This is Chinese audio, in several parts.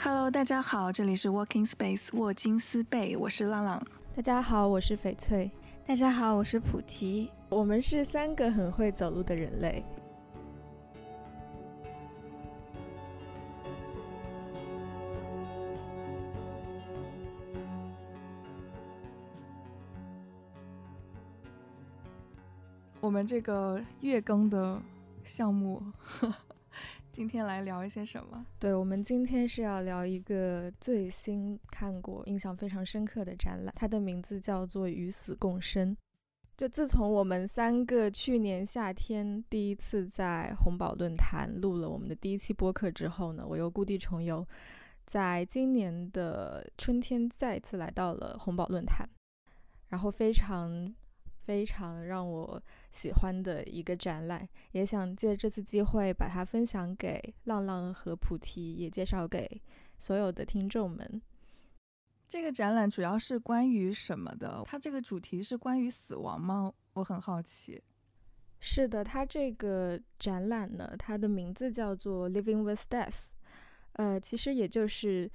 Hello，大家好，这里是 Walking Space 沃金斯贝，我是浪浪。大家好，我是翡翠。大家好，我是菩提。我们是三个很会走路的人类。我们这个月更的项目。今天来聊一些什么？对，我们今天是要聊一个最新看过、印象非常深刻的展览，它的名字叫做《与死共生》。就自从我们三个去年夏天第一次在红宝论坛录了我们的第一期播客之后呢，我又故地重游，在今年的春天再次来到了红宝论坛，然后非常。非常让我喜欢的一个展览，也想借这次机会把它分享给浪浪和菩提，也介绍给所有的听众们。这个展览主要是关于什么的？它这个主题是关于死亡吗？我很好奇。是的，它这个展览呢，它的名字叫做《Living with Death》，呃，其实也就是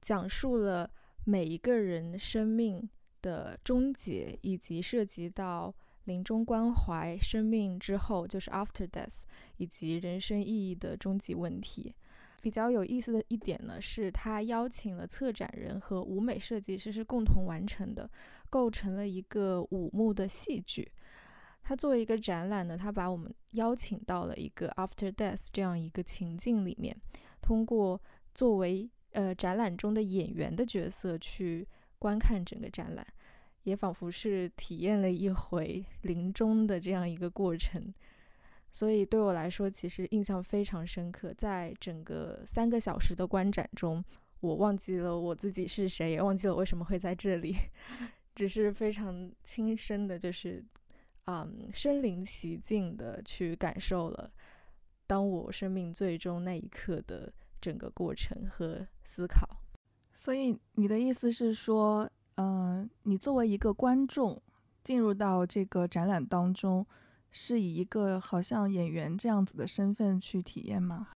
讲述了每一个人生命。的终结，以及涉及到临终关怀、生命之后就是 after death，以及人生意义的终极问题。比较有意思的一点呢，是他邀请了策展人和舞美设计师是共同完成的，构成了一个舞幕的戏剧。他作为一个展览呢，他把我们邀请到了一个 after death 这样一个情境里面，通过作为呃展览中的演员的角色去。观看整个展览，也仿佛是体验了一回临终的这样一个过程，所以对我来说，其实印象非常深刻。在整个三个小时的观展中，我忘记了我自己是谁，也忘记了为什么会在这里，只是非常亲身的，就是嗯，身临其境的去感受了当我生命最终那一刻的整个过程和思考。所以你的意思是说，嗯，你作为一个观众进入到这个展览当中，是以一个好像演员这样子的身份去体验吗？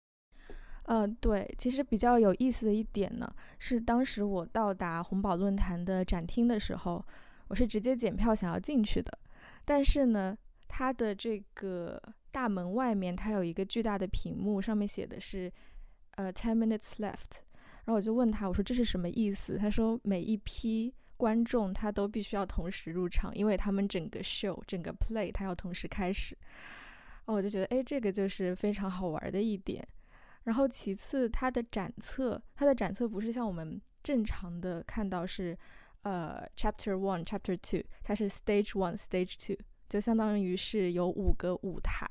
嗯，对。其实比较有意思的一点呢，是当时我到达红宝论坛的展厅的时候，我是直接检票想要进去的。但是呢，它的这个大门外面，它有一个巨大的屏幕，上面写的是，呃，ten minutes left。然后我就问他，我说这是什么意思？他说每一批观众他都必须要同时入场，因为他们整个 show 整个 play 他要同时开始。然后我就觉得，哎，这个就是非常好玩的一点。然后其次，它的展册，它的展册不是像我们正常的看到是，呃，chapter one chapter two，它是 stage one stage two，就相当于是有五个舞台。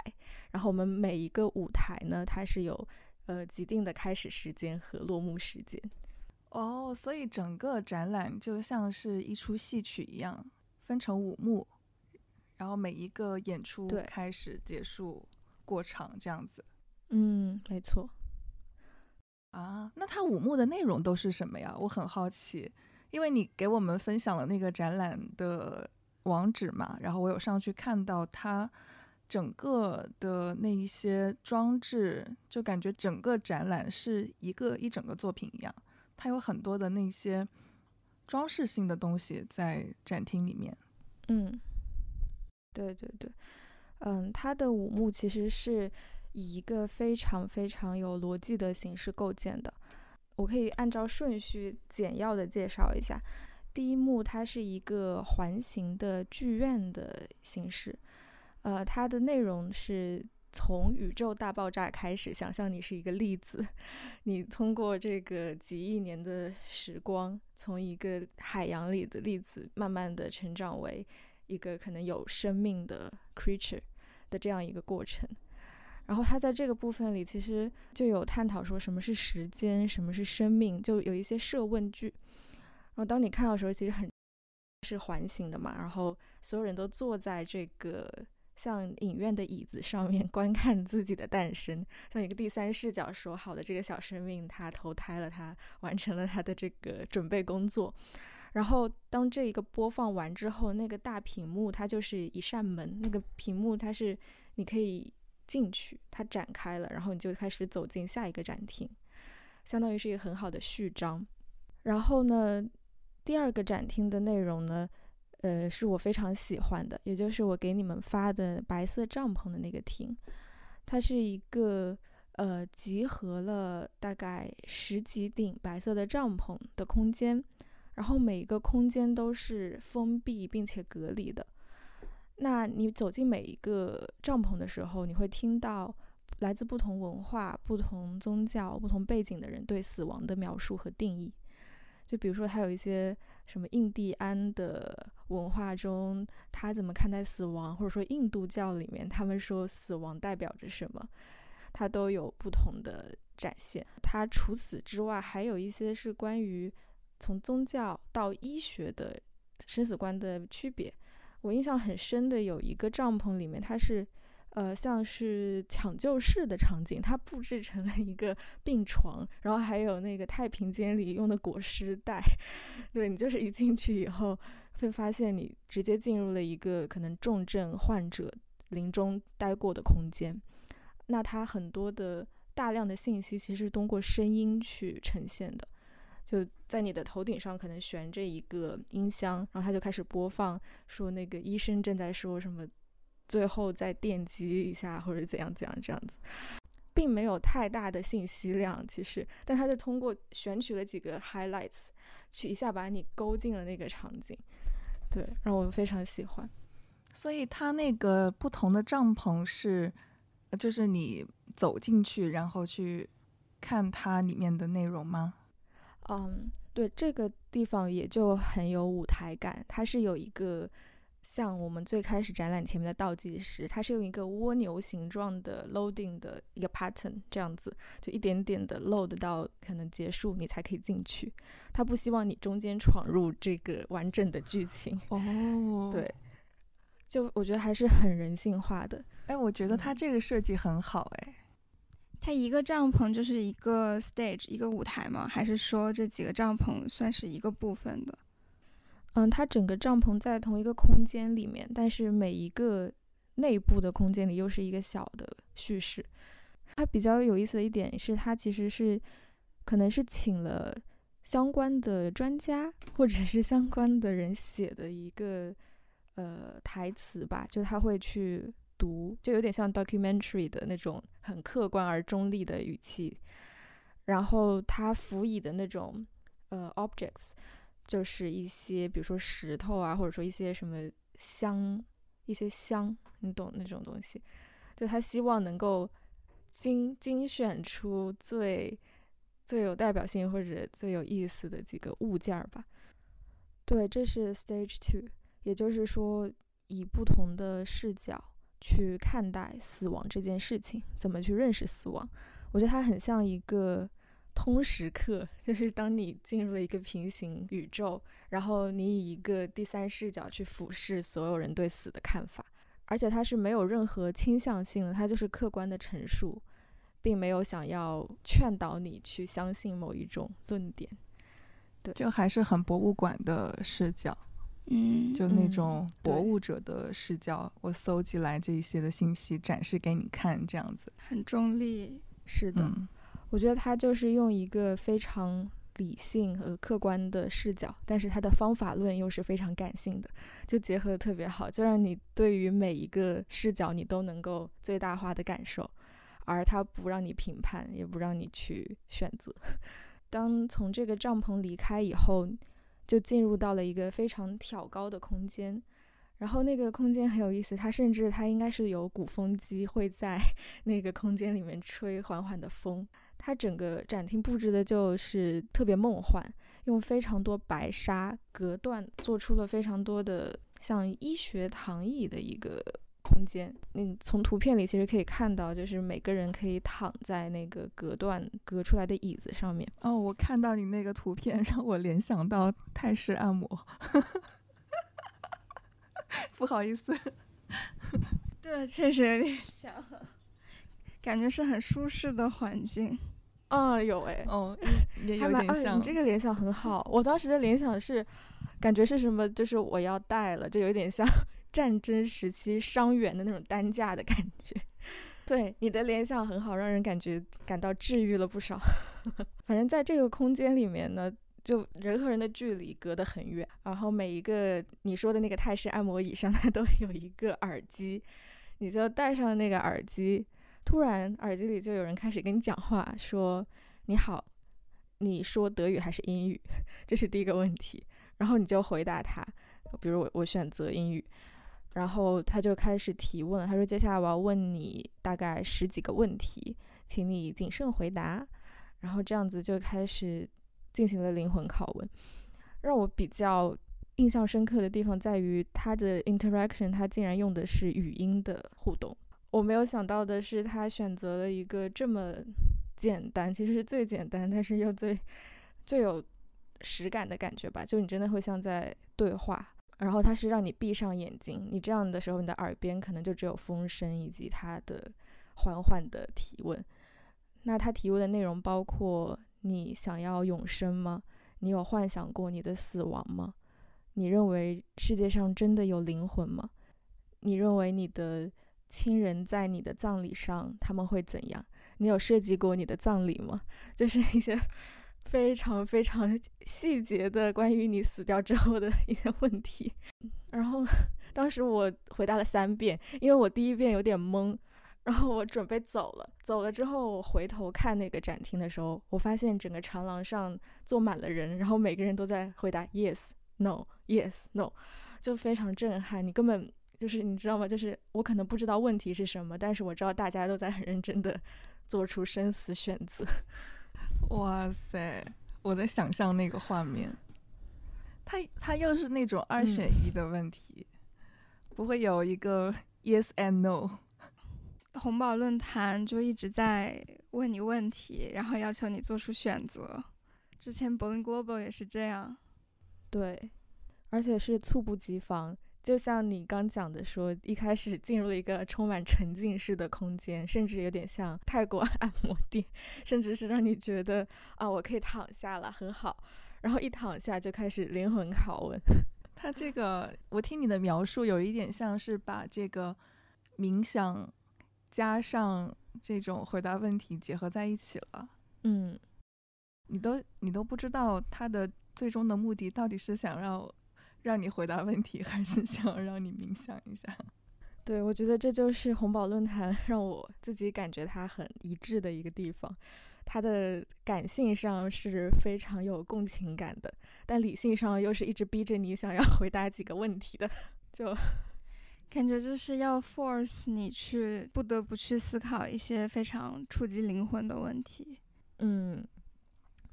然后我们每一个舞台呢，它是有。呃，既定的开始时间和落幕时间。哦，所以整个展览就像是一出戏曲一样，分成五幕，然后每一个演出开始、结束、过场这样子。嗯，没错。啊，那它五幕的内容都是什么呀？我很好奇，因为你给我们分享了那个展览的网址嘛，然后我有上去看到它。整个的那一些装置，就感觉整个展览是一个一整个作品一样。它有很多的那些装饰性的东西在展厅里面。嗯，对对对，嗯，它的五幕其实是以一个非常非常有逻辑的形式构建的。我可以按照顺序简要的介绍一下。第一幕它是一个环形的剧院的形式。呃，它的内容是从宇宙大爆炸开始，想象你是一个粒子，你通过这个几亿年的时光，从一个海洋里的粒子，慢慢的成长为一个可能有生命的 creature 的这样一个过程。然后它在这个部分里，其实就有探讨说什么是时间，什么是生命，就有一些设问句。然后当你看到的时候，其实很是环形的嘛，然后所有人都坐在这个。像影院的椅子上面 观看自己的诞生，像一个第三视角说：“好的，这个小生命他投胎了，他完成了他的这个准备工作。”然后当这一个播放完之后，那个大屏幕它就是一扇门，那个屏幕它是你可以进去，它展开了，然后你就开始走进下一个展厅。相当于是一个很好的序章。然后呢，第二个展厅的内容呢，呃，是我非常喜欢的，也就是我给你们发的白色帐篷的那个厅，它是一个呃集合了大概十几顶白色的帐篷的空间，然后每一个空间都是封闭并且隔离的。那你走进每一个帐篷的时候，你会听到来自不同文化、不同宗教、不同背景的人对死亡的描述和定义。就比如说，还有一些什么印第安的文化中，他怎么看待死亡，或者说印度教里面他们说死亡代表着什么，他都有不同的展现。他除此之外，还有一些是关于从宗教到医学的生死观的区别。我印象很深的有一个帐篷里面，它是。呃，像是抢救室的场景，它布置成了一个病床，然后还有那个太平间里用的裹尸袋。对你就是一进去以后，会发现你直接进入了一个可能重症患者临终待过的空间。那它很多的大量的信息其实是通过声音去呈现的，就在你的头顶上可能悬着一个音箱，然后它就开始播放，说那个医生正在说什么。最后再电击一下或者怎样怎样这样子，并没有太大的信息量，其实，但他就通过选取了几个 highlights，去一下把你勾进了那个场景，对，让我非常喜欢。所以它那个不同的帐篷是，就是你走进去然后去看它里面的内容吗？嗯，对，这个地方也就很有舞台感，它是有一个。像我们最开始展览前面的倒计时，它是用一个蜗牛形状的 loading 的一个 pattern，这样子就一点点的 load 到可能结束，你才可以进去。他不希望你中间闯入这个完整的剧情。哦，对，就我觉得还是很人性化的。哎，我觉得他这个设计很好。哎，它一个帐篷就是一个 stage，一个舞台吗？还是说这几个帐篷算是一个部分的？嗯，它整个帐篷在同一个空间里面，但是每一个内部的空间里又是一个小的叙事。它比较有意思的一点是，它其实是可能是请了相关的专家或者是相关的人写的一个呃台词吧，就他会去读，就有点像 documentary 的那种很客观而中立的语气，然后他辅以的那种呃 objects。就是一些，比如说石头啊，或者说一些什么香，一些香，你懂那种东西。就他希望能够精精选出最最有代表性或者最有意思的几个物件儿吧。对，这是 Stage Two，也就是说以不同的视角去看待死亡这件事情，怎么去认识死亡。我觉得它很像一个。通识课就是当你进入了一个平行宇宙，然后你以一个第三视角去俯视所有人对死的看法，而且它是没有任何倾向性的，它就是客观的陈述，并没有想要劝导你去相信某一种论点。对，就还是很博物馆的视角，嗯，就那种博物者的视角，我搜集来这一些的信息展示给你看，这样子很中立，是的。我觉得他就是用一个非常理性和客观的视角，但是他的方法论又是非常感性的，就结合的特别好，就让你对于每一个视角你都能够最大化的感受，而他不让你评判，也不让你去选择。当从这个帐篷离开以后，就进入到了一个非常挑高的空间，然后那个空间很有意思，它甚至它应该是有鼓风机会在 那个空间里面吹缓缓的风。它整个展厅布置的就是特别梦幻，用非常多白纱隔断，做出了非常多的像医学躺椅的一个空间。你从图片里其实可以看到，就是每个人可以躺在那个隔断隔出来的椅子上面。哦，我看到你那个图片，让我联想到泰式按摩。不好意思。对，确实有点像，感觉是很舒适的环境。嗯，有哎，哦，也有点像。你这个联想很好，我当时的联想是，感觉是什么？就是我要带了，就有点像 战争时期伤员的那种担架的感觉。对，你的联想很好，让人感觉感到治愈了不少。反正在这个空间里面呢，就人和人的距离隔得很远，然后每一个你说的那个泰式按摩椅上，它都有一个耳机，你就戴上那个耳机，突然耳机里就有人开始跟你讲话，说你好，你说德语还是英语？这是第一个问题，然后你就回答他，比如我我选择英语。然后他就开始提问，他说：“接下来我要问你大概十几个问题，请你谨慎回答。”然后这样子就开始进行了灵魂拷问。让我比较印象深刻的地方在于他的 interaction，他竟然用的是语音的互动。我没有想到的是，他选择了一个这么简单，其实是最简单，但是又最最有实感的感觉吧。就你真的会像在对话。然后他是让你闭上眼睛，你这样的时候，你的耳边可能就只有风声以及他的缓缓的提问。那他提问的内容包括：你想要永生吗？你有幻想过你的死亡吗？你认为世界上真的有灵魂吗？你认为你的亲人在你的葬礼上他们会怎样？你有设计过你的葬礼吗？就是一些。非常非常细节的关于你死掉之后的一些问题，然后当时我回答了三遍，因为我第一遍有点懵，然后我准备走了。走了之后，我回头看那个展厅的时候，我发现整个长廊上坐满了人，然后每个人都在回答 yes no yes no，就非常震撼。你根本就是你知道吗？就是我可能不知道问题是什么，但是我知道大家都在很认真的做出生死选择。哇塞！我在想象那个画面，他他又是那种二选一的问题，不会有一个 yes and no。红宝论坛就一直在问你问题，然后要求你做出选择。之前 b o l i n Global 也是这样，对，而且是猝不及防。就像你刚讲的，说一开始进入了一个充满沉浸式的空间，甚至有点像泰国 按摩店，甚至是让你觉得啊，我可以躺下了，很好。然后一躺下就开始灵魂拷问。他这个，我听你的描述，有一点像是把这个冥想加上这种回答问题结合在一起了。嗯，你都你都不知道他的最终的目的到底是想让。让你回答问题，还是想让你冥想一下？对，我觉得这就是红宝论坛 让我自己感觉它很一致的一个地方。它的感性上是非常有共情感的，但理性上又是一直逼着你想要 回答几个问题的，就感觉就是要 force 你去不得不去思考一些非常触及灵魂的问题。嗯，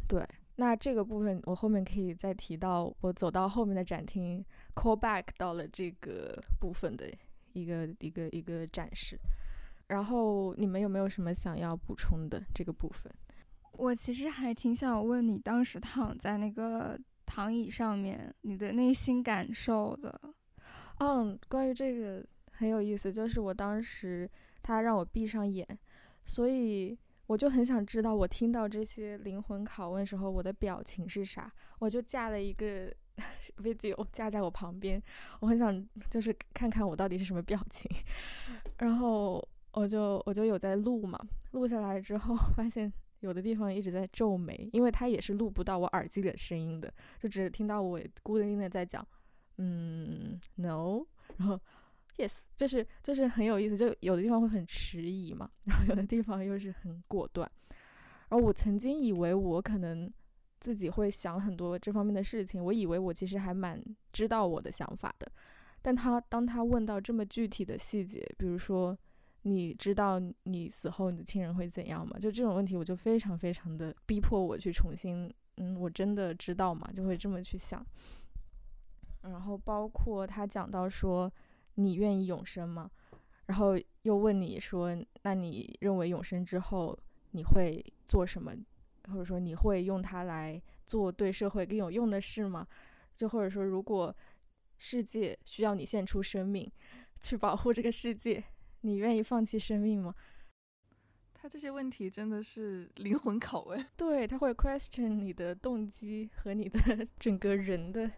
对。那这个部分我后面可以再提到，我走到后面的展厅，call back 到了这个部分的一个一个一个展示。然后你们有没有什么想要补充的这个部分？我其实还挺想问你，当时躺在那个躺椅上面，你的内心感受的。嗯，关于这个很有意思，就是我当时他让我闭上眼，所以。我就很想知道，我听到这些灵魂拷问时候，我的表情是啥？我就架了一个 video 架在我旁边，我很想就是看看我到底是什么表情。然后我就我就有在录嘛，录下来之后发现有的地方一直在皱眉，因为它也是录不到我耳机里的声音的，就只听到我孤零零的在讲，嗯，no，然后。yes，就是就是很有意思，就有的地方会很迟疑嘛，然后有的地方又是很果断。然后我曾经以为我可能自己会想很多这方面的事情，我以为我其实还蛮知道我的想法的。但他当他问到这么具体的细节，比如说你知道你死后你的亲人会怎样吗？就这种问题，我就非常非常的逼迫我去重新，嗯，我真的知道吗？就会这么去想。然后包括他讲到说。你愿意永生吗？然后又问你说：“那你认为永生之后你会做什么？或者说你会用它来做对社会更有用的事吗？就或者说，如果世界需要你献出生命去保护这个世界，你愿意放弃生命吗？”他这些问题真的是灵魂拷问。对他会 question 你的动机和你的 整个人的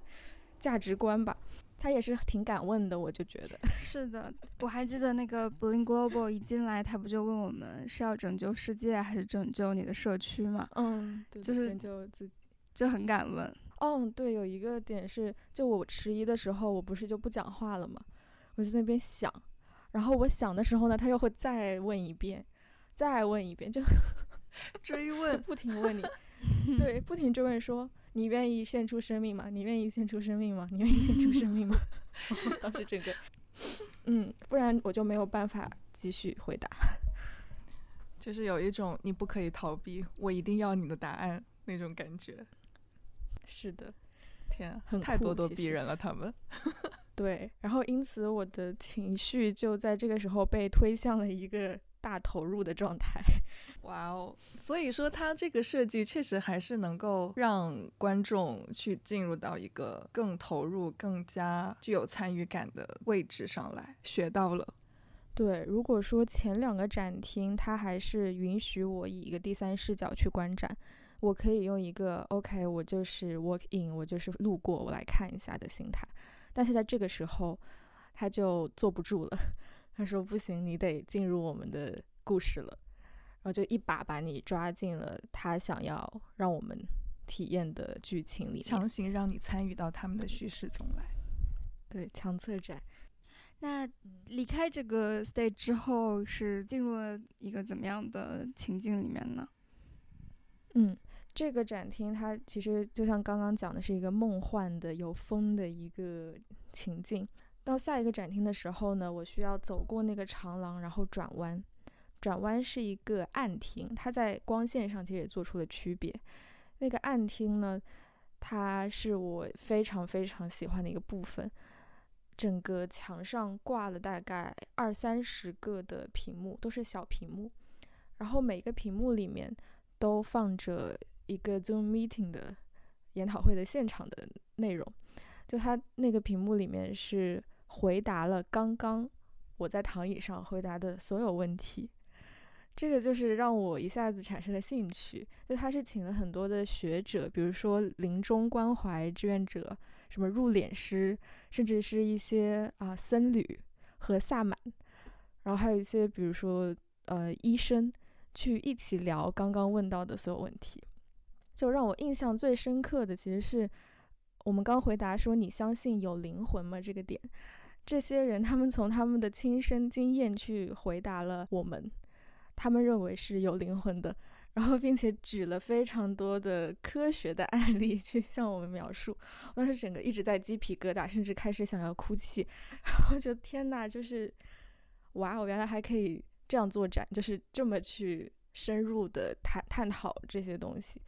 价值观吧。他也是挺敢问的，我就觉得。是的，我还记得那个 Bling Global 一进来，他不就问我们是要拯救世界还是拯救你的社区嘛？嗯，就是拯救自己，就很敢问。哦，对，有一个点是，就我迟疑的时候，我不是就不讲话了吗？我就在那边想，然后我想的时候呢，他又会再问一遍，再问一遍，就 追就问。不停问你，对，不停追问说，你愿意献出生命吗？你愿意献出生命吗？你愿意献出生命吗？当时整个，嗯，不然我就没有办法继续回答。就是有一种你不可以逃避，我一定要你的答案那种感觉。是的，天啊，很太咄咄逼人了，他们。对，然后因此我的情绪就在这个时候被推向了一个大投入的状态。哇哦！所以说，它这个设计确实还是能够让观众去进入到一个更投入、更加具有参与感的位置上来，学到了。对，如果说前两个展厅它还是允许我以一个第三视角去观展，我可以用一个 OK，我就是 walk in，我就是路过，我来看一下的心态。但是在这个时候，他就坐不住了，他说不行，你得进入我们的故事了，然后就一把把你抓进了他想要让我们体验的剧情里面。强行让你参与到他们的叙事中来。对，强策展。那离开这个 stage 之后，是进入了一个怎么样的情境里面呢？嗯，这个展厅它其实就像刚刚讲的，是一个梦幻的、有风的一个情境。到下一个展厅的时候呢，我需要走过那个长廊，然后转弯。转弯是一个暗厅，它在光线上其实也做出了区别。那个暗厅呢，它是我非常非常喜欢的一个部分。整个墙上挂了大概二三十个的屏幕，都是小屏幕，然后每个屏幕里面都放着一个 Zoom meeting 的研讨会的现场的内容。就它那个屏幕里面是回答了刚刚我在躺椅上回答的所有问题，这个就是让我一下子产生了兴趣。就他是请了很多的学者，比如说临终关怀志愿者。什么入殓师，甚至是一些啊僧侣和萨满，然后还有一些比如说呃医生，去一起聊刚刚问到的所有问题。就让我印象最深刻的，其实是我们刚回答说你相信有灵魂吗这个点，这些人他们从他们的亲身经验去回答了我们，他们认为是有灵魂的。然后，并且举了非常多的科学的案例去向我们描述，我当时整个一直在鸡皮疙瘩，甚至开始想要哭泣。然后就天呐，就是哇，我原来还可以这样做展，就是这么去深入的探探讨这些东西。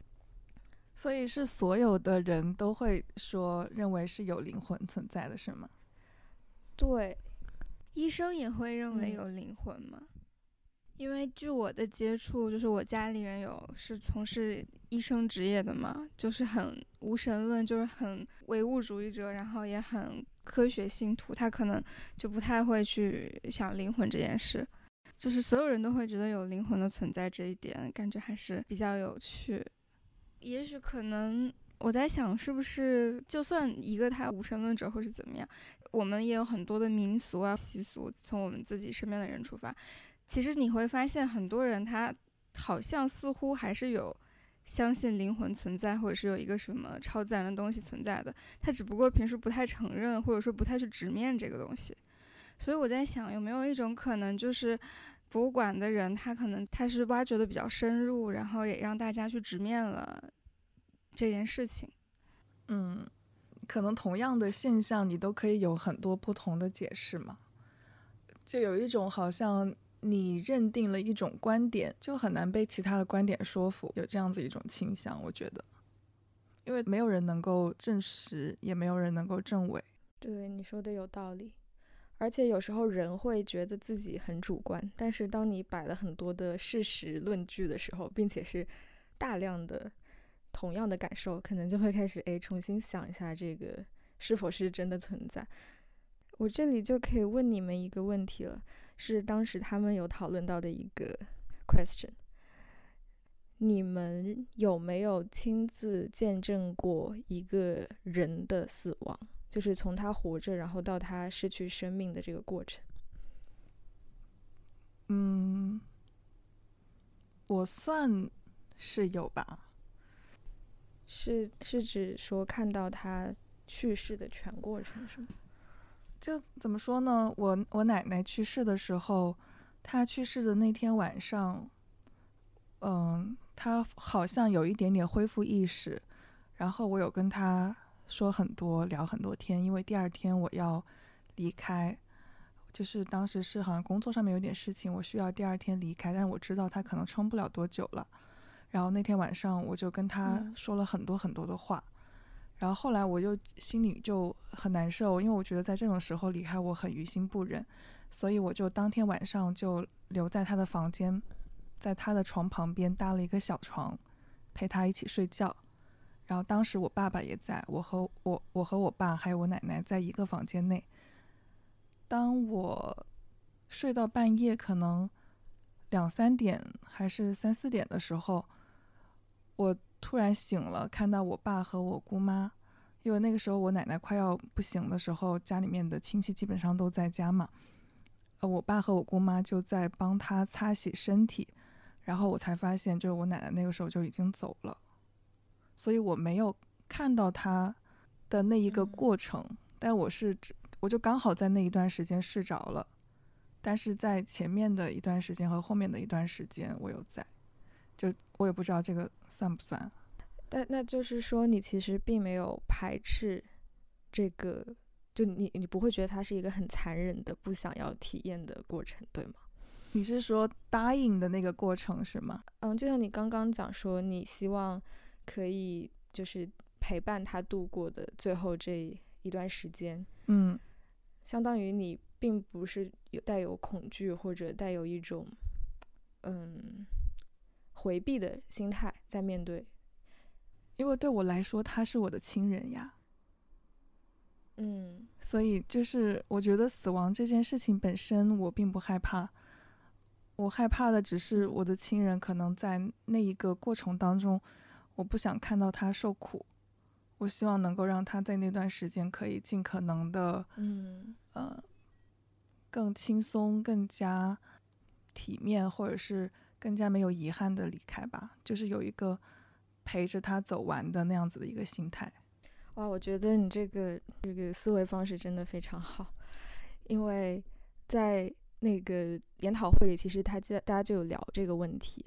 所以是所有的人都会说认为是有灵魂存在的，是吗？对，医生也会认为有灵魂吗？因为据我的接触，就是我家里人有是从事医生职业的嘛，就是很无神论，就是很唯物主义者，然后也很科学信徒，他可能就不太会去想灵魂这件事。就是所有人都会觉得有灵魂的存在这一点，感觉还是比较有趣。也许可能我在想，是不是就算一个他无神论者或是怎么样，我们也有很多的民俗啊习俗，从我们自己身边的人出发。其实你会发现，很多人他好像似乎还是有相信灵魂存在，或者是有一个什么超自然的东西存在的。他只不过平时不太承认，或者说不太去直面这个东西。所以我在想，有没有一种可能，就是博物馆的人他可能他是挖掘的比较深入，然后也让大家去直面了这件事情。嗯，可能同样的现象，你都可以有很多不同的解释嘛。就有一种好像。你认定了一种观点，就很难被其他的观点说服，有这样子一种倾向，我觉得，因为没有人能够证实，也没有人能够证伪。对你说的有道理，而且有时候人会觉得自己很主观，但是当你摆了很多的事实论据的时候，并且是大量的同样的感受，可能就会开始哎重新想一下这个是否是真的存在。我这里就可以问你们一个问题了。是当时他们有讨论到的一个 question。你们有没有亲自见证过一个人的死亡？就是从他活着，然后到他失去生命的这个过程。嗯，我算是有吧。是是指说看到他去世的全过程是吗？就怎么说呢？我我奶奶去世的时候，她去世的那天晚上，嗯，她好像有一点点恢复意识，然后我有跟她说很多，聊很多天，因为第二天我要离开，就是当时是好像工作上面有点事情，我需要第二天离开，但我知道她可能撑不了多久了。然后那天晚上我就跟他说了很多很多的话。然后后来我就心里就很难受，因为我觉得在这种时候离开我很于心不忍，所以我就当天晚上就留在他的房间，在他的床旁边搭了一个小床，陪他一起睡觉。然后当时我爸爸也在，我和我我和我爸还有我奶奶在一个房间内。当我睡到半夜，可能两三点还是三四点的时候，我。突然醒了，看到我爸和我姑妈，因为那个时候我奶奶快要不行的时候，家里面的亲戚基本上都在家嘛。呃，我爸和我姑妈就在帮他擦洗身体，然后我才发现，就是我奶奶那个时候就已经走了，所以我没有看到她的那一个过程，但我是我就刚好在那一段时间睡着了，但是在前面的一段时间和后面的一段时间我有在。就我也不知道这个算不算，但那就是说你其实并没有排斥这个，就你你不会觉得它是一个很残忍的不想要体验的过程，对吗？你是说答应的那个过程是吗？嗯，就像你刚刚讲说，你希望可以就是陪伴他度过的最后这一段时间，嗯，相当于你并不是有带有恐惧或者带有一种，嗯。回避的心态在面对，因为对我来说他是我的亲人呀，嗯，所以就是我觉得死亡这件事情本身我并不害怕，我害怕的只是我的亲人可能在那一个过程当中，我不想看到他受苦，我希望能够让他在那段时间可以尽可能的，嗯。呃，更轻松、更加体面，或者是。更加没有遗憾的离开吧，就是有一个陪着他走完的那样子的一个心态。哇，我觉得你这个这个思维方式真的非常好，因为在那个研讨会里，其实他就大家就有聊这个问题，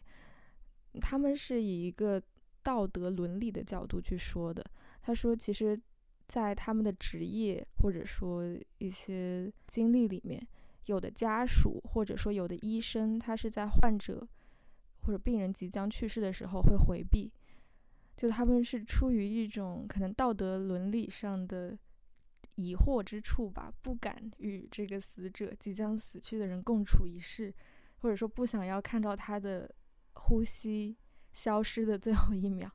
他们是以一个道德伦理的角度去说的。他说，其实，在他们的职业或者说一些经历里面，有的家属或者说有的医生，他是在患者。或者病人即将去世的时候会回避，就他们是出于一种可能道德伦理上的疑惑之处吧，不敢与这个死者即将死去的人共处一室，或者说不想要看到他的呼吸消失的最后一秒，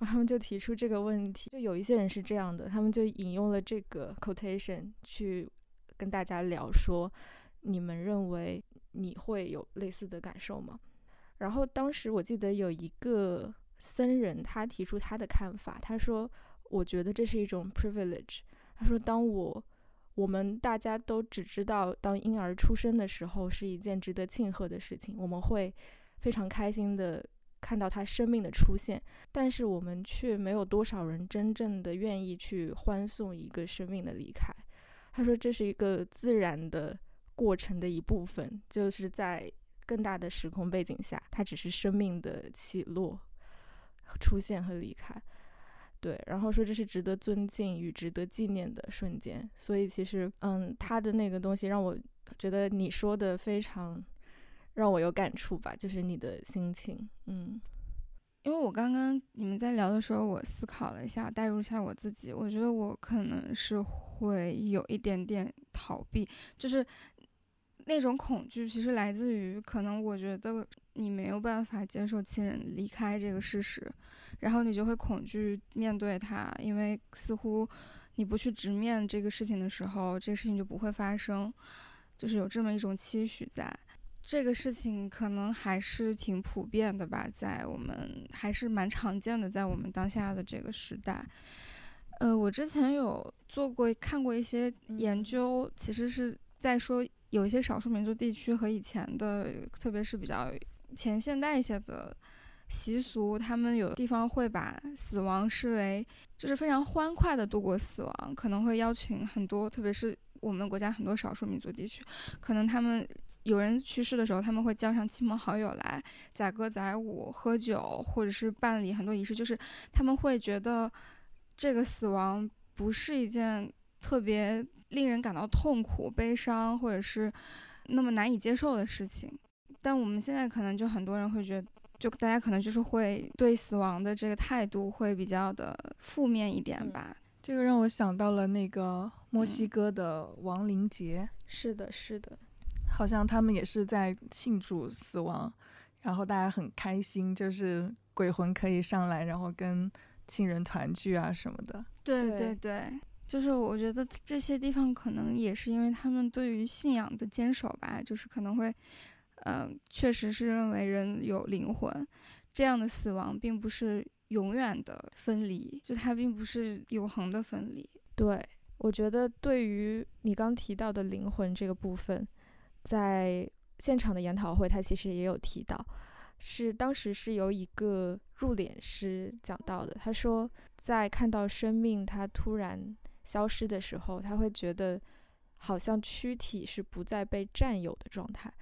然后他们就提出这个问题。就有一些人是这样的，他们就引用了这个 quotation 去跟大家聊说，你们认为你会有类似的感受吗？然后当时我记得有一个僧人，他提出他的看法，他说：“我觉得这是一种 privilege。”他说：“当我我们大家都只知道，当婴儿出生的时候是一件值得庆贺的事情，我们会非常开心的看到他生命的出现，但是我们却没有多少人真正的愿意去欢送一个生命的离开。”他说：“这是一个自然的过程的一部分，就是在。”更大的时空背景下，它只是生命的起落、出现和离开。对，然后说这是值得尊敬与值得纪念的瞬间。所以其实，嗯，他的那个东西让我觉得你说的非常让我有感触吧，就是你的心情。嗯，因为我刚刚你们在聊的时候，我思考了一下，代入一下我自己，我觉得我可能是会有一点点逃避，就是。那种恐惧其实来自于，可能我觉得你没有办法接受亲人离开这个事实，然后你就会恐惧面对他，因为似乎你不去直面这个事情的时候，这个事情就不会发生，就是有这么一种期许在。这个事情可能还是挺普遍的吧，在我们还是蛮常见的，在我们当下的这个时代。呃，我之前有做过看过一些研究，其实是在说有一些少数民族地区和以前的，特别是比较前现代一些的习俗，他们有的地方会把死亡视为就是非常欢快的度过死亡，可能会邀请很多，特别是我们国家很多少数民族地区，可能他们有人去世的时候，他们会叫上亲朋好友来载歌载舞、喝酒，或者是办理很多仪式，就是他们会觉得。这个死亡不是一件特别令人感到痛苦、悲伤，或者是那么难以接受的事情。但我们现在可能就很多人会觉得，就大家可能就是会对死亡的这个态度会比较的负面一点吧。这个让我想到了那个墨西哥的亡灵节。是的，是的，好像他们也是在庆祝死亡，然后大家很开心，就是鬼魂可以上来，然后跟。亲人团聚啊什么的，对对对，就是我觉得这些地方可能也是因为他们对于信仰的坚守吧，就是可能会，嗯，确实是认为人有灵魂，这样的死亡并不是永远的分离，就它并不是永恒的分离。对，我觉得对于你刚提到的灵魂这个部分，在现场的研讨会，他其实也有提到。是当时是由一个入殓师讲到的。他说，在看到生命它突然消失的时候，他会觉得好像躯体是不再被占有的状态，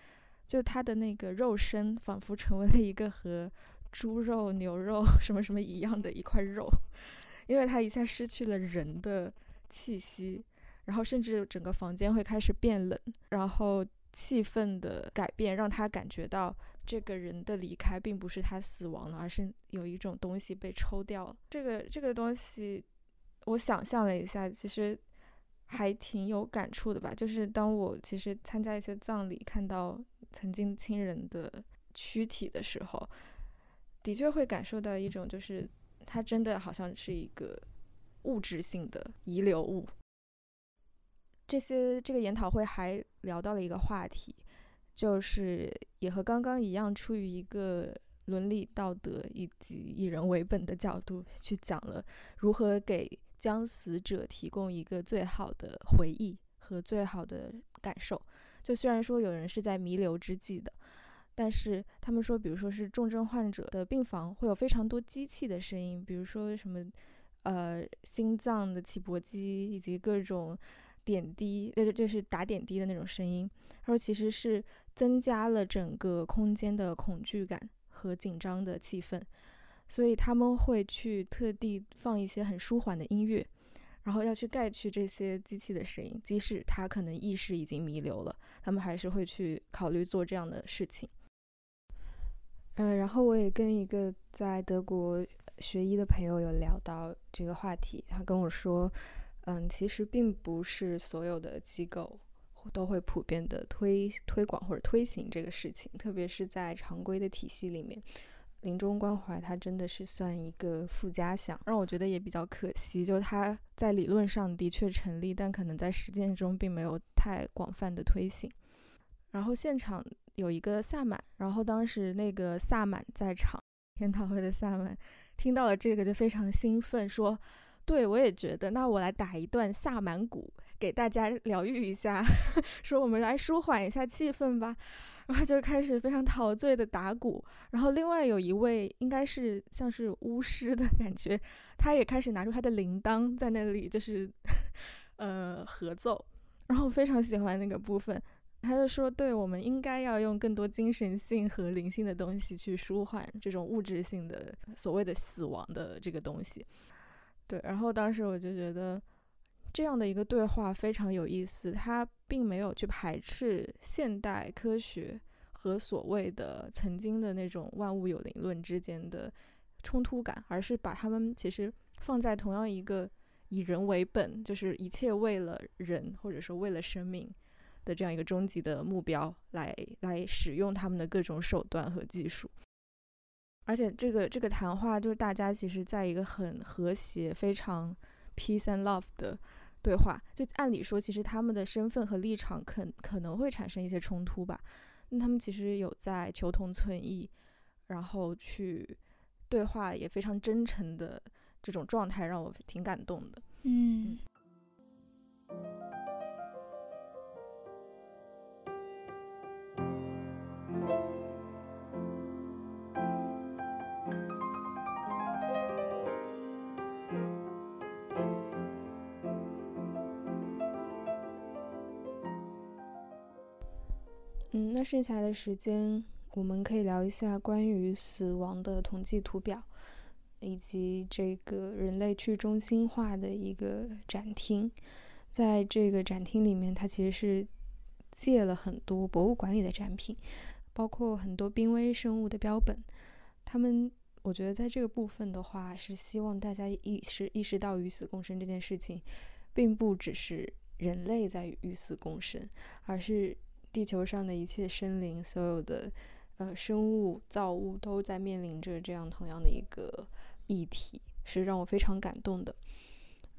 就他的那个肉身仿佛成为了一个和猪肉、牛肉 什么什么一样的一块肉，因为他一下失去了人的气息，然后甚至整个房间会开始变冷，然后气氛的改变让他感觉到。这个人的离开并不是他死亡了，而是有一种东西被抽掉了。这个这个东西，我想象了一下，其实还挺有感触的吧。就是当我其实参加一些葬礼，看到曾经亲人的躯体的时候，的确会感受到一种，就是他真的好像是一个物质性的遗留物。这些这个研讨会还聊到了一个话题。就是也和刚刚一样，出于一个伦理道德以及以人为本的角度去讲了如何给将死者提供一个最好的回忆和最好的感受。就虽然说有人是在弥留之际的，但是他们说，比如说是重症患者的病房会有非常多机器的声音，比如说什么呃心脏的起搏机以及各种点滴，就是就是打点滴的那种声音。他说其实是。增加了整个空间的恐惧感和紧张的气氛，所以他们会去特地放一些很舒缓的音乐，然后要去盖去这些机器的声音，即使他可能意识已经弥留了，他们还是会去考虑做这样的事情。嗯，然后我也跟一个在德国学医的朋友有聊到这个话题，他跟我说，嗯，其实并不是所有的机构。都会普遍的推推广或者推行这个事情，特别是在常规的体系里面，临终关怀它真的是算一个附加项，让我觉得也比较可惜。就它在理论上的确成立，但可能在实践中并没有太广泛的推行。然后现场有一个萨满，然后当时那个萨满在场，研讨会的萨满听到了这个就非常兴奋，说：“对我也觉得，那我来打一段萨满鼓。”给大家疗愈一下，说我们来舒缓一下气氛吧，然后就开始非常陶醉的打鼓。然后另外有一位应该是像是巫师的感觉，他也开始拿出他的铃铛在那里就是呃合奏。然后非常喜欢那个部分，他就说，对我们应该要用更多精神性和灵性的东西去舒缓这种物质性的所谓的死亡的这个东西。对，然后当时我就觉得。这样的一个对话非常有意思，他并没有去排斥现代科学和所谓的曾经的那种万物有灵论之间的冲突感，而是把他们其实放在同样一个以人为本，就是一切为了人或者说为了生命的这样一个终极的目标来来使用他们的各种手段和技术。而且这个这个谈话就是大家其实在一个很和谐、非常 peace and love 的。对话就按理说，其实他们的身份和立场可可能会产生一些冲突吧。那他们其实有在求同存异，然后去对话，也非常真诚的这种状态让我挺感动的。嗯。嗯，嗯那剩下的时间，我们可以聊一下关于死亡的统计图表，以及这个人类去中心化的一个展厅。在这个展厅里面，它其实是借了很多博物馆里的展品，包括很多濒危生物的标本。他们，我觉得在这个部分的话，是希望大家意识意识到与死共生这件事情，并不只是人类在与死共生，而是。地球上的一切生灵，所有的呃生物造物都在面临着这样同样的一个议题，是让我非常感动的。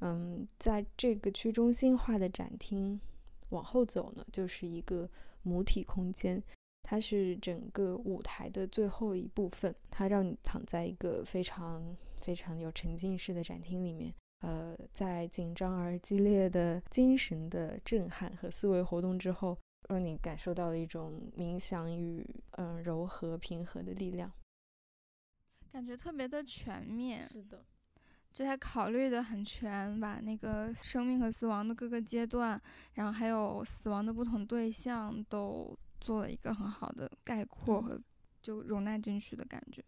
嗯，在这个去中心化的展厅往后走呢，就是一个母体空间，它是整个舞台的最后一部分，它让你躺在一个非常非常有沉浸式的展厅里面，呃，在紧张而激烈的精神的震撼和思维活动之后。让你感受到了一种冥想与嗯柔和平和的力量，感觉特别的全面。是的，就他考虑的很全，把那个生命和死亡的各个阶段，然后还有死亡的不同对象，都做了一个很好的概括和就容纳进去的感觉。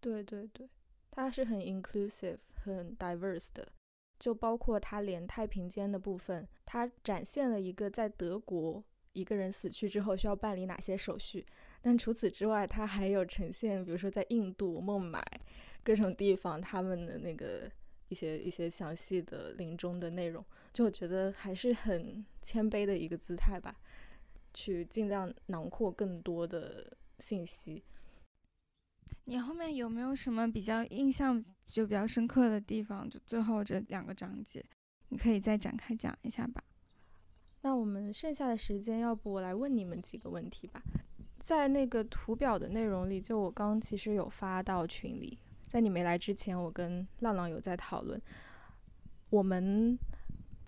对对对，他是很 inclusive、很 diverse 的，就包括他连太平间的部分，他展现了一个在德国。一个人死去之后需要办理哪些手续？但除此之外，它还有呈现，比如说在印度孟买各种地方他们的那个一些一些详细的临终的内容。就我觉得还是很谦卑的一个姿态吧，去尽量囊括更多的信息。你后面有没有什么比较印象就比较深刻的地方？就最后这两个章节，你可以再展开讲一下吧。那我们剩下的时间，要不我来问你们几个问题吧。在那个图表的内容里，就我刚其实有发到群里，在你没来之前，我跟浪浪有在讨论。我们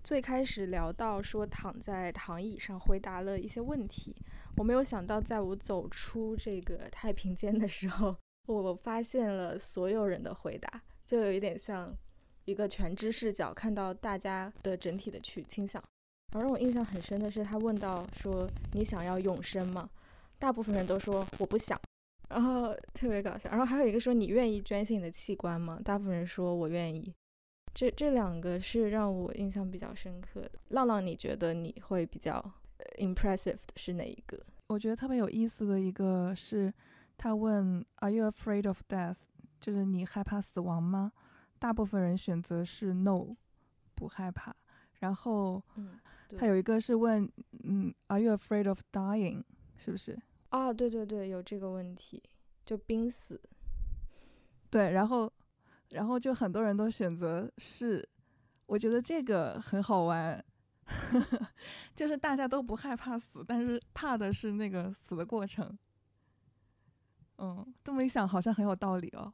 最开始聊到说躺在躺椅上回答了一些问题，我没有想到，在我走出这个太平间的时候，我发现了所有人的回答，就有一点像一个全知视角，看到大家的整体的去倾向。而让我印象很深的是，他问到说：“你想要永生吗？”大部分人都说我不想，然后特别搞笑。然后还有一个说：“你愿意捐献你的器官吗？”大部分人说我愿意。这这两个是让我印象比较深刻的。浪浪，你觉得你会比较 impressive 的是哪一个？我觉得特别有意思的一个是，他问 “Are you afraid of death？” 就是你害怕死亡吗？大部分人选择是 “No”，不害怕。然后，嗯。他有一个是问，嗯，Are you afraid of dying？是不是？啊，对对对，有这个问题，就濒死。对，然后，然后就很多人都选择是，我觉得这个很好玩，就是大家都不害怕死，但是怕的是那个死的过程。嗯，这么一想，好像很有道理哦。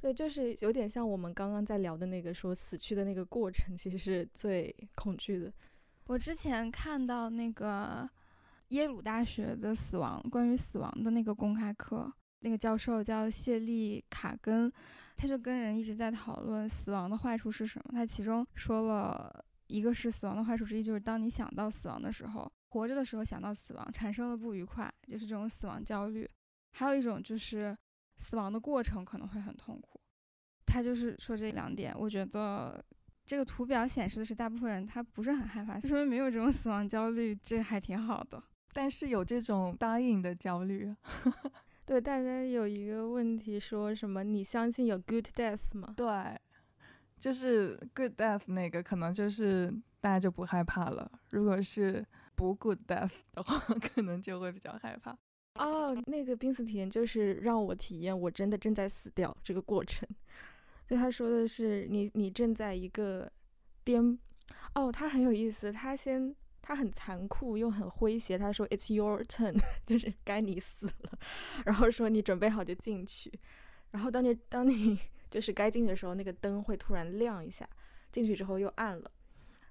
对，就是有点像我们刚刚在聊的那个，说死去的那个过程，其实是最恐惧的。我之前看到那个耶鲁大学的死亡关于死亡的那个公开课，那个教授叫谢利卡根，他就跟人一直在讨论死亡的坏处是什么。他其中说了一个是死亡的坏处之一，就是当你想到死亡的时候，活着的时候想到死亡产生了不愉快，就是这种死亡焦虑。还有一种就是死亡的过程可能会很痛苦。他就是说这两点，我觉得。这个图表显示的是，大部分人他不是很害怕，说明没有这种死亡焦虑，这还挺好的。但是有这种答应的焦虑。对，大家有一个问题，说什么？你相信有 good death 吗？对，就是 good death 那个，可能就是大家就不害怕了。如果是不 good death 的话，可能就会比较害怕。哦，那个濒死体验就是让我体验我真的正在死掉这个过程。就他说的是你，你正在一个颠，哦，他很有意思。他先，他很残酷又很诙谐。他说 "It's your turn"，就是该你死了。然后说你准备好就进去。然后当你当你就是该进去的时候那个灯会突然亮一下，进去之后又暗了，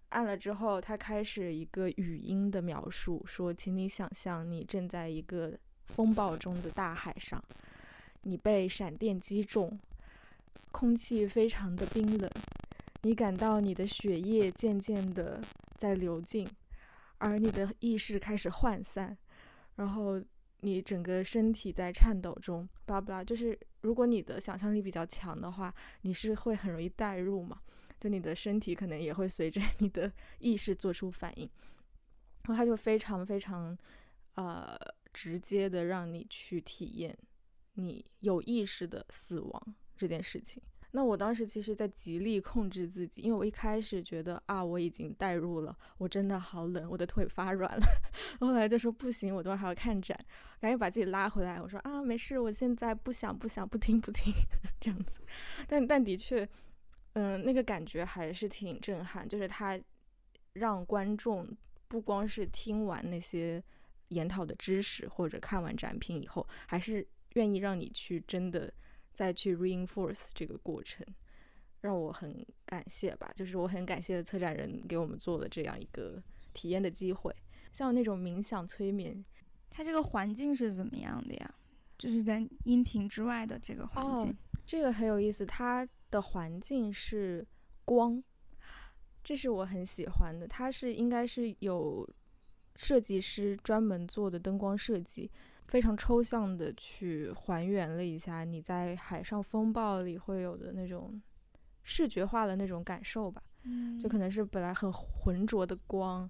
暗了之后他开始一个语音的描述，说，请你想象你正在一个风暴中的大海上，你被闪电击中，空气非常的冰冷，你感到你的血液渐渐的在流进，而你的意识开始涣散，然后。你整个身体在颤抖中，巴拉巴拉，就是如果你的想象力比较强的话，你是会很容易代入嘛？就你的身体可能也会随着 你的意识做出反应，然后他就非常非常呃直接的让你去体验你有意识的死亡这件事情。那我当时其实，在极力控制自己，因为我一开始觉得啊，我已经代入了，我真的好冷，我的腿发软了。后来就说不行，我等会还要看展，赶紧把自己拉回来。我说啊，没事，我现在不想不想不听不听 这样子。但但的确，嗯，那个感觉还是挺震撼，就是他让观众不光是听完那些研讨的知识或者看完展品以后，还是愿意让你去真的。再去 reinforce 这个过程，让我很感谢吧。就是我很感谢策展人给我们做的这样一个体验的机会。像那种冥想催眠，它这个环境是怎么样的呀？就是在音频之外的这个环境，这个很有意思。它的环境是光，这是我很喜欢的。它是应该是有设计师专门做的灯光设计。非常抽象的去还原了一下你在海上风暴里会有的那种视觉化的那种感受吧，就可能是本来很浑浊的光，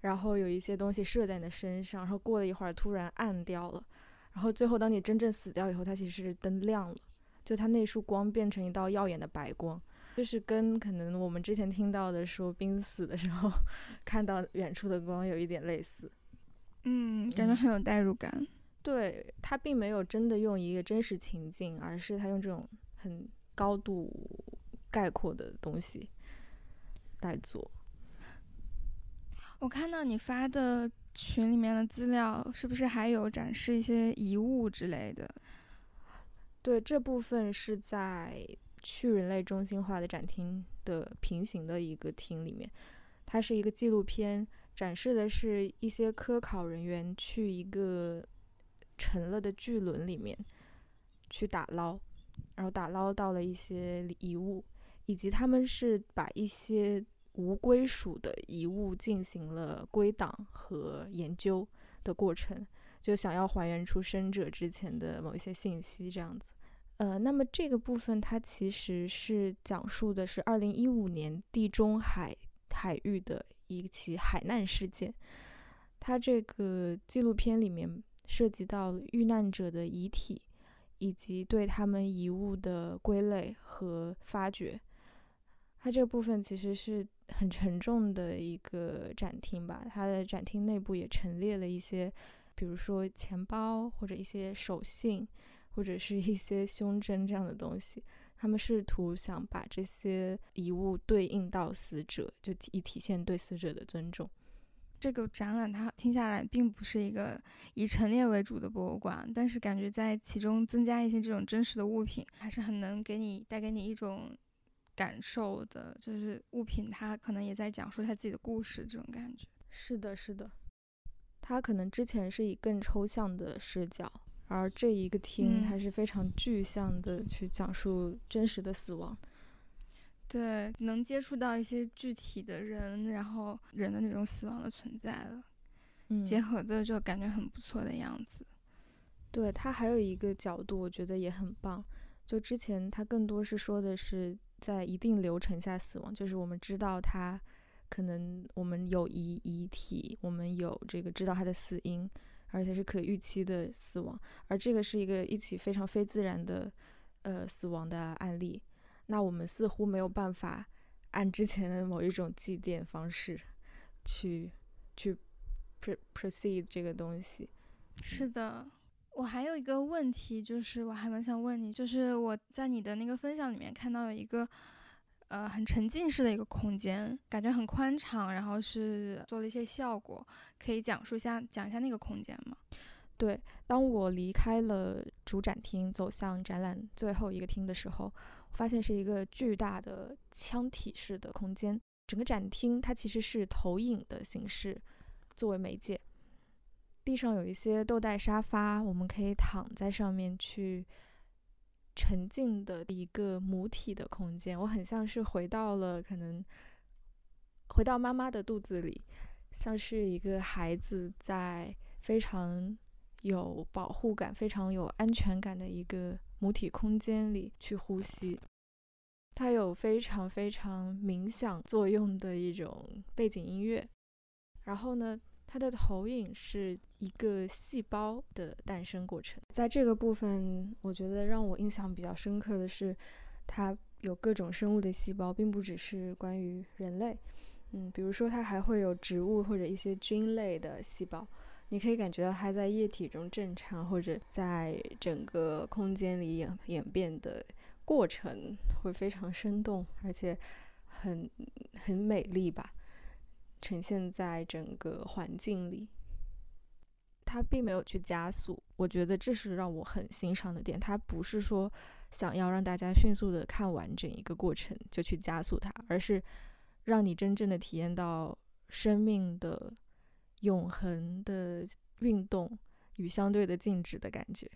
然后有一些东西射在你的身上，然后过了一会儿突然暗掉了，然后最后当你真正死掉以后，它其实是灯亮了，就它那束光变成一道耀眼的白光，就是跟可能我们之前听到的说濒死的时候 看到远处的光有一点类似，嗯，感觉很有代入感。对他并没有真的用一个真实情境，而是他用这种很高度概括的东西来做。我看到你发的群里面的资料，是不是还有展示一些遗物之类的？对，这部分是在去人类中心化的展厅的平行的一个厅里面，它是一个纪录片，展示的是一些科考人员去一个。沉了的巨轮里面去打捞，然后打捞到了一些遗物，以及他们是把一些无归属的遗物进行了归档和研究的过程，就想要还原出生者之前的某一些信息，这样子。呃，那么这个部分它其实是讲述的是二零一五年地中海海域的一起海难事件，它这个纪录片里面。涉及到遇难者的遗体，以及对他们遗物的归类和发掘。它这个部分其实是很沉重的一个展厅吧。它的展厅内部也陈列了一些，比如说钱包或者一些手信，或者是一些胸针这样的东西。他们试图想把这些遗物对应到死者，就以体现对死者的尊重。这个展览它听下来并不是一个以陈列为主的博物馆，但是感觉在其中增加一些这种真实的物品，还是很能给你带给你一种感受的。就是物品它可能也在讲述它自己的故事，这种感觉。是的，是的。它可能之前是以更抽象的视角，而这一个厅它是非常具象的去讲述真实的死亡。对，能接触到一些具体的人，然后人的那种死亡的存在了，嗯，结合的就感觉很不错的样子。对他还有一个角度，我觉得也很棒。就之前他更多是说的是在一定流程下死亡，就是我们知道他可能我们有遗遗体，我们有这个知道他的死因，而且是可预期的死亡，而这个是一个一起非常非自然的呃死亡的案例。那我们似乎没有办法按之前的某一种祭奠方式去去 proceed 这个东西。是的，我还有一个问题，就是我还蛮想问你，就是我在你的那个分享里面看到有一个呃很沉浸式的一个空间，感觉很宽敞，然后是做了一些效果，可以讲述一下讲一下那个空间吗？对，当我离开了主展厅，走向展览最后一个厅的时候，发现是一个巨大的腔体式的空间。整个展厅它其实是投影的形式作为媒介，地上有一些豆袋沙发，我们可以躺在上面去沉浸的一个母体的空间。我很像是回到了可能回到妈妈的肚子里，像是一个孩子在非常。有保护感、非常有安全感的一个母体空间里去呼吸，它有非常非常冥想作用的一种背景音乐。然后呢，它的投影是一个细胞的诞生过程。在这个部分，我觉得让我印象比较深刻的是，它有各种生物的细胞，并不只是关于人类。嗯，比如说它还会有植物或者一些菌类的细胞。你可以感觉到它在液体中正常，或者在整个空间里演演变的过程会非常生动，而且很很美丽吧，呈现在整个环境里。它并没有去加速，我觉得这是让我很欣赏的点。它不是说想要让大家迅速的看完整一个过程就去加速它，而是让你真正的体验到生命的。永恒的运动与相对的静止的感觉，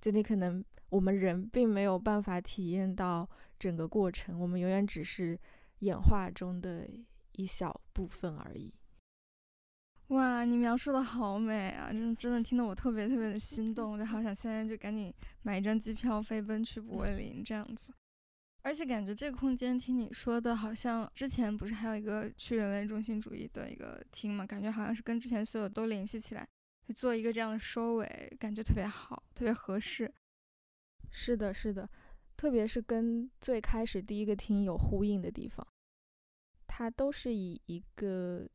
就你可能我们人并没有办法体验到整个过程，我们永远只是演化中的一小部分而已。哇，你描述的好美啊！真真的听得我特别特别的心动，我就好想现在就赶紧买一张机票飞奔去柏林这样子。而且感觉这个空间，听你说的，好像之前不是还有一个去人类中心主义的一个厅嘛？感觉好像是跟之前所有都联系起来，做一个这样的收尾，感觉特别好，特别合适。是的，是的，特别是跟最开始第一个厅有呼应的地方，它都是以一个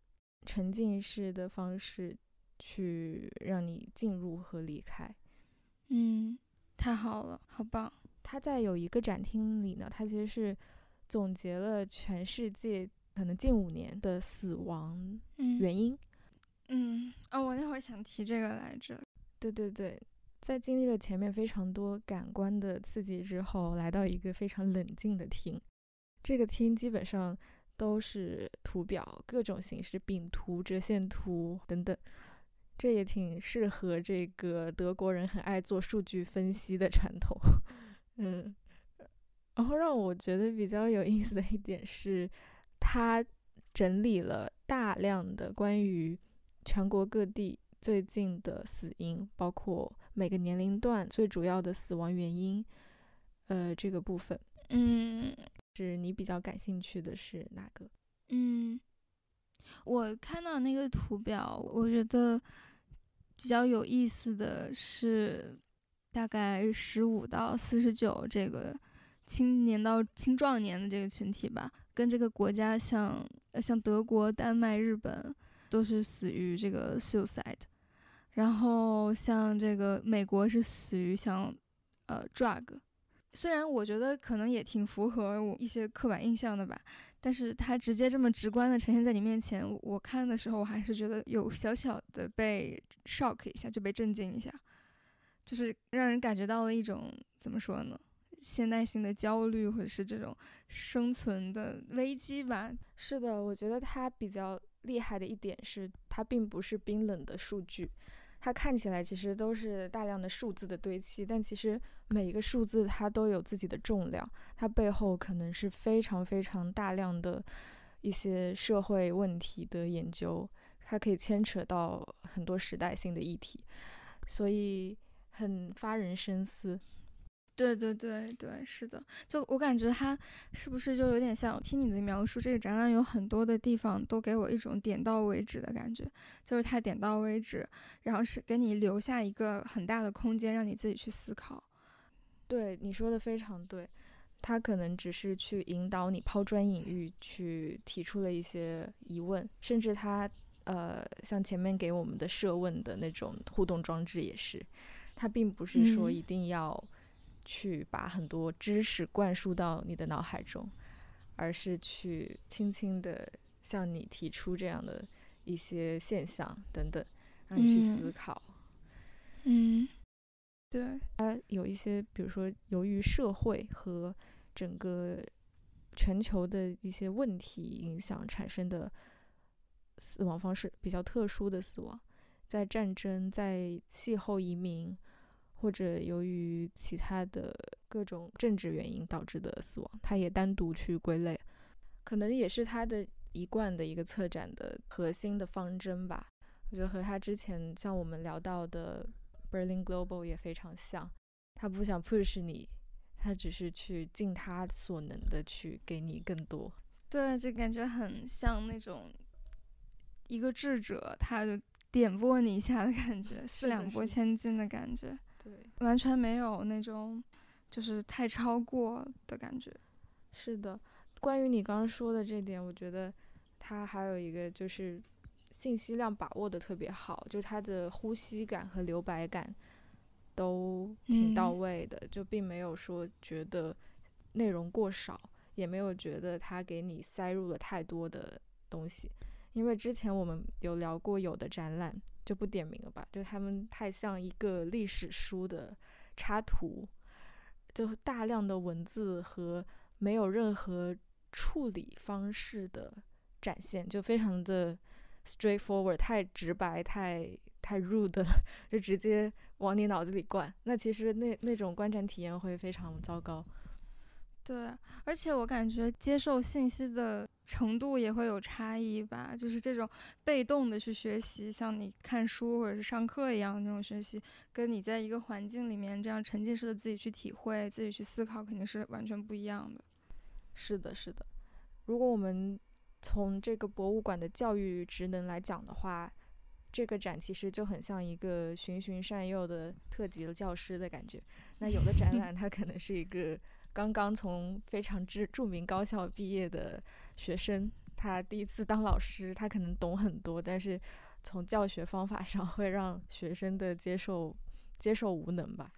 沉浸式的方式去让你进入和离开。嗯，太好了，好棒。它在有一个展厅里呢，它其实是总结了全世界可能近五年的死亡原因。嗯，嗯哦，我那会儿想提这个来着。对对对，在经历了前面非常多感官的刺激之后，来到一个非常冷静的厅。这个厅基本上都是图表，各种形式，饼图、折线图等等。这也挺适合这个德国人很爱做数据分析的传统。嗯，然后让我觉得比较有意思的一点是，他整理了大量的关于全国各地最近的死因，包括每个年龄段最主要的死亡原因。呃，这个部分，嗯，是你比较感兴趣的是哪个？嗯，我看到那个图表，我觉得比较有意思的是。大概十五到四十九这个青年到青壮年的这个群体吧，跟这个国家像呃像德国、丹麦、日本都是死于这个 suicide，然后像这个美国是死于像呃 drug，虽然我觉得可能也挺符合我一些刻板印象的吧，但是它直接这么直观的呈现在你面前，我看的时候我还是觉得有小小的被 shock 一下，就被震惊一下。就是让人感觉到了一种怎么说呢，现代性的焦虑，或者是这种生存的危机吧。是的，我觉得它比较厉害的一点是，它并不是冰冷的数据，它看起来其实都是大量的数字的堆砌，但其实每一个数字它都有自己的重量，它背后可能是非常非常大量的一些社会问题的研究，它可以牵扯到很多时代性的议题，所以。很发人深思，对对对对，是的，就我感觉它是不是就有点像听你的描述，这个展览有很多的地方都给我一种点到为止的感觉，就是它点到为止，然后是给你留下一个很大的空间让你自己去思考。对你说的非常对，他可能只是去引导你抛砖引玉，去提出了一些疑问，甚至他呃像前面给我们的设问的那种互动装置也是。它并不是说一定要去把很多知识灌输到你的脑海中，而是去轻轻的向你提出这样的一些现象等等，让你去思考。嗯，对，它有一些，比如说由于社会和整个全球的一些问题影响产生的死亡方式，比较特殊的死亡，在战争、在气候移民，或者由于其他的各种政治原因导致的死亡，他也单独去归类，可能也是他的一贯的一个策展的核心的方针吧。我觉得和他之前像我们聊到的 Berlin Global 也非常像，他不想 push 你，他只是去尽他所能的去给你更多。对，就感觉很像那种一个智者，他就点拨你一下的感觉，四两拨千斤的感觉，对，完全没有那种就是太超过的感觉。是的，关于你刚刚说的这点，我觉得他还有一个就是信息量把握的特别好，就他的呼吸感和留白感都挺到嗯位的，就并没有说觉得内容过少，也没有觉得他给你塞入了太多的东西。因为之前我们有聊过有的展览，就不点名了吧，就他们太像一个历史书的插图，就大量的文字和没有任何处理方式的展现，就非常的 straightforward，太直白，太太 rude 了，就直接往你脑子里灌。那其实那那种观展体验会非常糟糕。对，而且我感觉接受信息的程度也会有差异吧，就是这种被动的去学习，像你看书或者是上课一样那种学习，跟你在一个环境里面这样沉浸式的自己去体会、自己去思考，肯定是完全不一样的。是的，是的。如果我们从这个博物馆的教育职能来讲的话，这个展其实就很像一个循循善诱的特级的教师的感觉。那有的展览，它可能是一个刚刚从非常知著名高校毕业的学生，他第一次当老师，他可能懂很多，但是从教学方法上 会让学生的接受接受无能吧。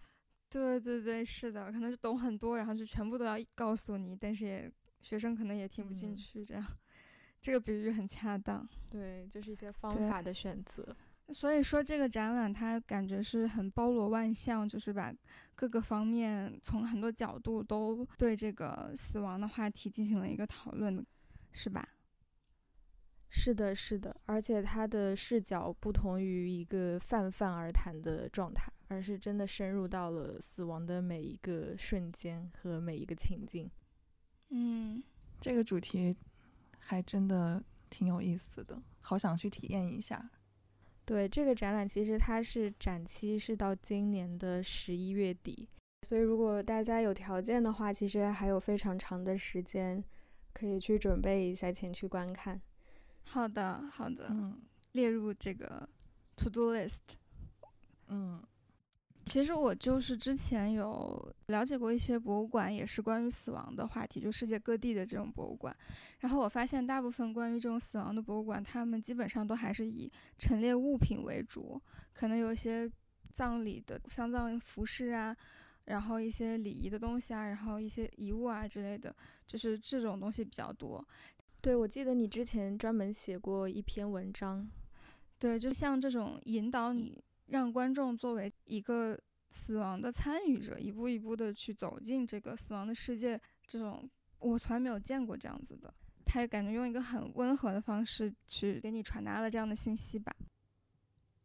对对对，是的，可能是懂很多，然后就全部都要告诉你，但是也学生可能也听不进嗯去，这样，这个比喻很恰当。对，就是一些方法的选择。所以说，这个展览它感觉是很包罗万象，就是把各个方面从很多角度都对这个死亡的话题进行了一个讨论，是吧？是的，是的，而且他的视角不同于一个泛泛而谈的状态，而是真的深入到了死亡的每一个瞬间和每一个情境。嗯，这个主题还真的挺有意思的，好想去体验一下。对这个展览，其实它是展期是到今年的十一月底，所以如果大家有条件的话，其实还有非常长的时间可以去准备一下前去观看。好的，好的，嗯列入这个 to do list。嗯其实我就是之前有了解过一些博物馆，也是关于死亡的话题，就世界各地的这种博物馆。然后我发现，大部分关于这种死亡的博物馆，他们基本上都还是以陈列物品为主，可能有一些葬礼的丧葬服饰啊，然后一些礼仪的东西啊，然后一些遗物啊之类的，就是这种东西比较多。对，我记得你之前专门写过一篇文章，对，就像这种引导你，让观众作为一个死亡的参与者，一步一步的去走进这个死亡的世界，这种我从来没有见过这样子的。他也感觉用一个很温和的方式去给你传达了这样的信息吧。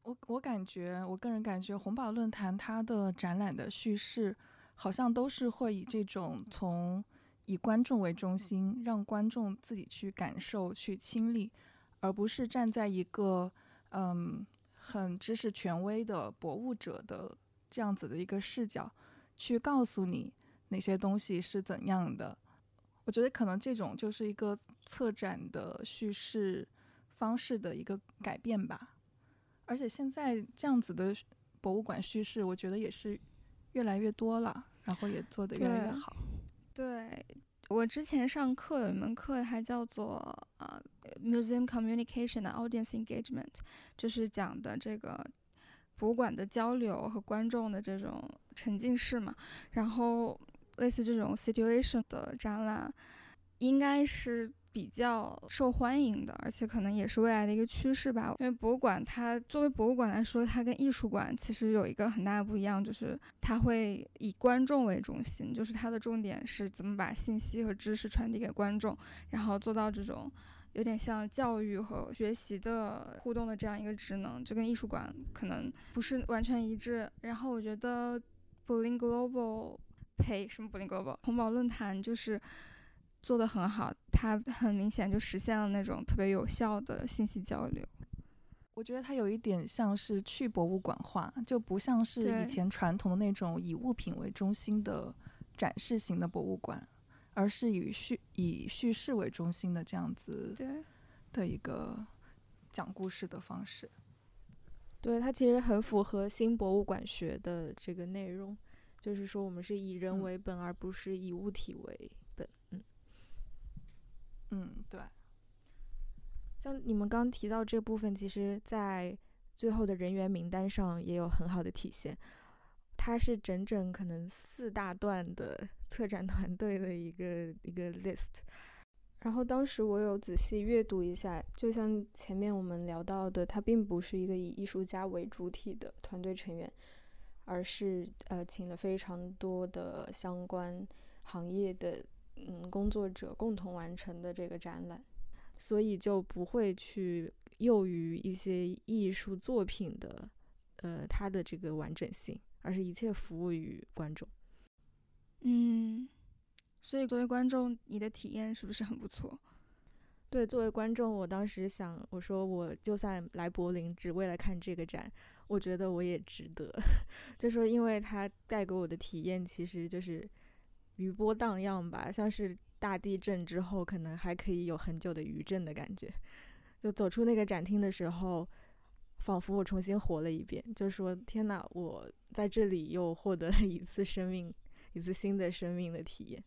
我我感觉，我个人感觉，红宝论坛它的展览的叙事，好像都是会以这种从以观众为中心，让观众自己去感受、去亲历，而不是站在一个嗯很知识权威的博物者的这样子的一个视角，去告诉你哪些东西是怎样的。我觉得可能这种就是一个策展的叙事方式的一个改变吧。而且现在这样子的博物馆叙事，我觉得也是越来越多了，然后也做得越来越好。对我之前上课有一门课，它叫做呃 Museum Communication 的 Audience Engagement，就是讲的这个博物馆的交流和观众的这种沉浸式嘛。然后类似这种 situation 的展览，应该是比较受欢迎的，而且可能也是未来的一个趋势吧。因为博物馆它作为博物馆来说，它跟艺术馆其实有一个很大的不一样，就是它会以观众为中心，就是它的重点是怎么把信息和知识传递给观众，然后做到这种有点像教育和学习的互动的这样一个职能，就跟艺术馆可能不是完全一致。然后我觉得 Berlin Global 呸，什么 Berlin Global 红宝论坛就是。做的很好，它很明显就实现了那种特别有效的信息交流。我觉得它有一点像是去博物馆化，就不像是以前传统的那种以物品为中心的展示型的博物馆，而是以叙以叙事为中心的这样子的一个讲故事的方式。对，它其实很符合新博物馆学的这个内容，就是说我们是以人为本，而不是以物体为。嗯，对。像你们刚提到这部分，其实，在最后的人员名单上也有很好的体现。它是整整可能四大段的 策展团队的一个一个 list。然后当时我有仔细阅读一下，就像前面我们聊到的，它并不是一个以艺术家为主体的团队成员，而是呃请了非常多的相关行业的。嗯，工作者共同完成的这个展览，所以就不会去囿于一些艺术作品的，呃，它的这个完整性，而是一切服务于观众。嗯，所以作为观众，你的体验是不是很不错？对，作为观众，我当时想，我说我就算来柏林只为了看这个展，我觉得我也值得。就说，因为它带给我的体验，其实就是。余波荡漾吧，像是大地震之后，可能还可以有很久的余震的感觉。就走出那个展厅的时候，仿佛我重新活了一遍，就说：“天哪，我在这里又获得了一次生命，一次新的生命的体验。”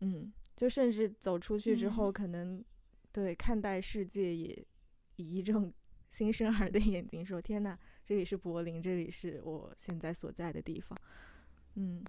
嗯，就甚至走出去之后，可能对看待世界也以一种 新生儿的眼睛说：“天哪，这里是柏林，这里是我现在所在的地方。”嗯。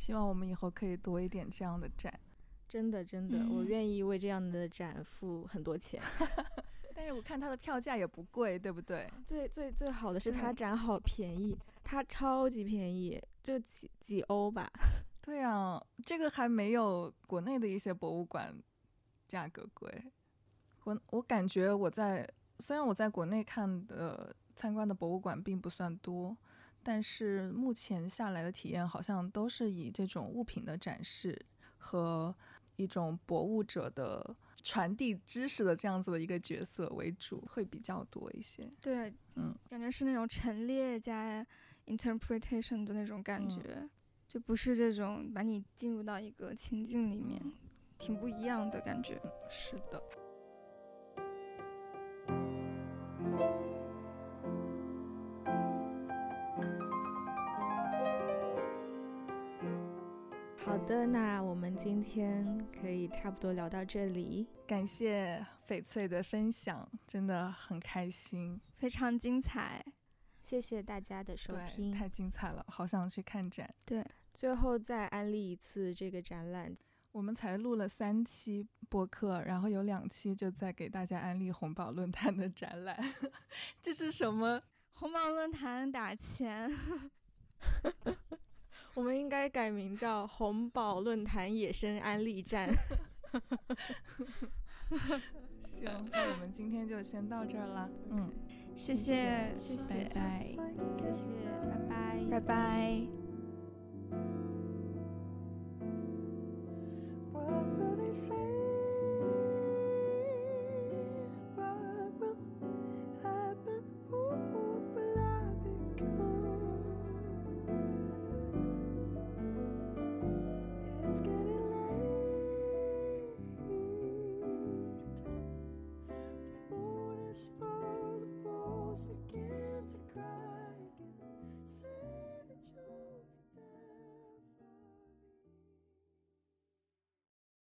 希望我们以后可以多一点这样的展，真的真的，我愿意为这样的展付很多钱。但是我看它的票价也不贵，对不对？最最最好的是它展好便宜，它超级便宜，就几几欧吧。对啊，这个还没有国内的一些博物馆价格贵。国我感觉我在虽然我在国内看的参观的博物馆并不算多。但是目前下来的体验好像都是以这种物品的展示和一种博物者的传递知识的这样子的一个角色为主，会比较多一些。对，嗯，感觉是那种陈列加 interpretation 的那种感觉，就不是这种把你进入到一个情境里面，挺不一样的感觉。是的。好的，那我们今天可以差不多聊到这里。感谢翡翠的分享，真的很开心，非常精彩。谢谢大家的收听，太精彩了，好想去看展。对，最后再安利一次这个展览。我们才录了三期播客，然后有两期就在给大家安利红宝论坛的展览。这是什么？红宝论坛打钱。我们应该改名叫“红宝论坛野生安利站 ”。行，那我们今天就先到这儿了。嗯，谢谢，谢谢，谢谢，拜拜，拜拜，拜拜。